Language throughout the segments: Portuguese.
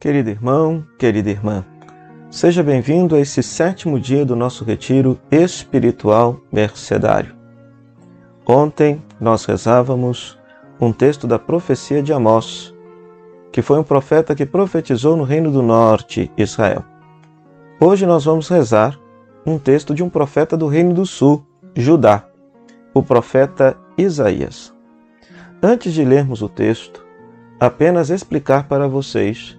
Querido irmão, querida irmã, seja bem-vindo a esse sétimo dia do nosso retiro espiritual mercedário. Ontem nós rezávamos um texto da profecia de Amós, que foi um profeta que profetizou no Reino do Norte, Israel. Hoje nós vamos rezar um texto de um profeta do Reino do Sul, Judá, o profeta Isaías. Antes de lermos o texto, apenas explicar para vocês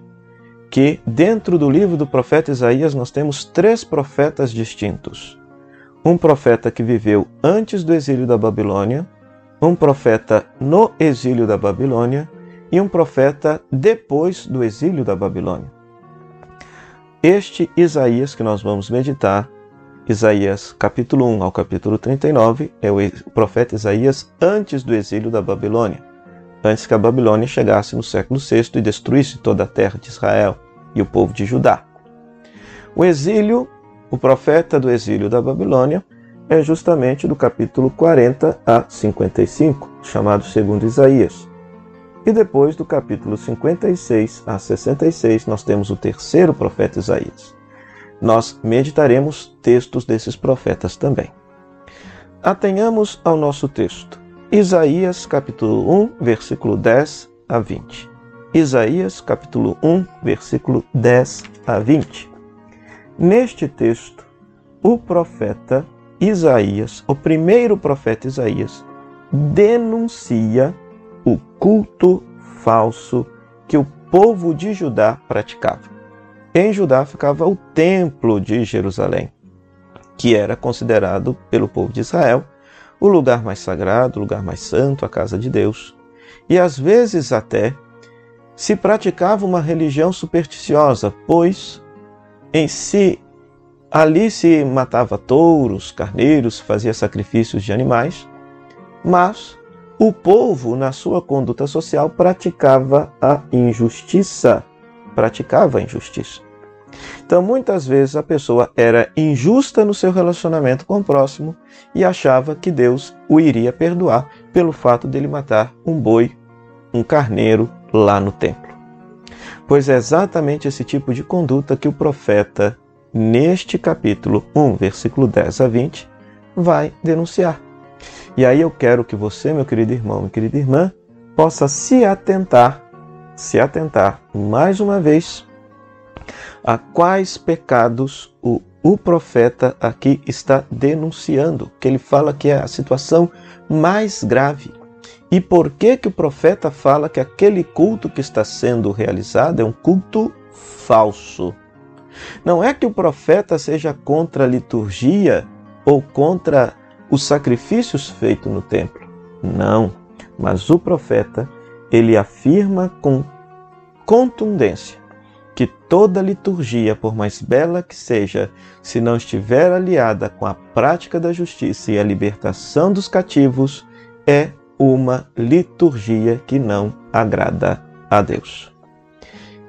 que dentro do livro do profeta Isaías nós temos três profetas distintos. Um profeta que viveu antes do exílio da Babilônia, um profeta no exílio da Babilônia e um profeta depois do exílio da Babilônia. Este Isaías que nós vamos meditar, Isaías capítulo 1 ao capítulo 39, é o profeta Isaías antes do exílio da Babilônia antes que a Babilônia chegasse no século VI e destruísse toda a terra de Israel e o povo de Judá. O exílio, o profeta do exílio da Babilônia, é justamente do capítulo 40 a 55, chamado segundo Isaías. E depois do capítulo 56 a 66, nós temos o terceiro profeta Isaías. Nós meditaremos textos desses profetas também. Atenhamos ao nosso texto. Isaías capítulo 1, versículo 10 a 20. Isaías capítulo 1, versículo 10 a 20. Neste texto, o profeta Isaías, o primeiro profeta Isaías, denuncia o culto falso que o povo de Judá praticava. Em Judá ficava o templo de Jerusalém, que era considerado pelo povo de Israel o lugar mais sagrado, o lugar mais santo, a casa de Deus. E às vezes até se praticava uma religião supersticiosa, pois em si ali se matava touros, carneiros, fazia sacrifícios de animais, mas o povo, na sua conduta social, praticava a injustiça. Praticava a injustiça. Então, muitas vezes a pessoa era injusta no seu relacionamento com o próximo e achava que Deus o iria perdoar pelo fato dele matar um boi, um carneiro lá no templo. Pois é exatamente esse tipo de conduta que o profeta, neste capítulo 1, versículo 10 a 20, vai denunciar. E aí eu quero que você, meu querido irmão e querida irmã, possa se atentar, se atentar mais uma vez a quais pecados o, o profeta aqui está denunciando, que ele fala que é a situação mais grave. E por que que o profeta fala que aquele culto que está sendo realizado é um culto falso? Não é que o profeta seja contra a liturgia ou contra os sacrifícios feitos no templo. Não, mas o profeta, ele afirma com contundência que toda liturgia, por mais bela que seja, se não estiver aliada com a prática da justiça e a libertação dos cativos, é uma liturgia que não agrada a Deus.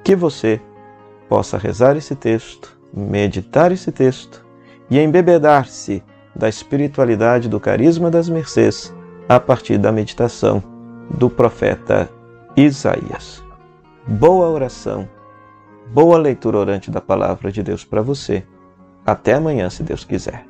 Que você possa rezar esse texto, meditar esse texto e embebedar-se da espiritualidade do carisma das mercês a partir da meditação do profeta Isaías. Boa oração Boa leitura orante da palavra de Deus para você. Até amanhã, se Deus quiser.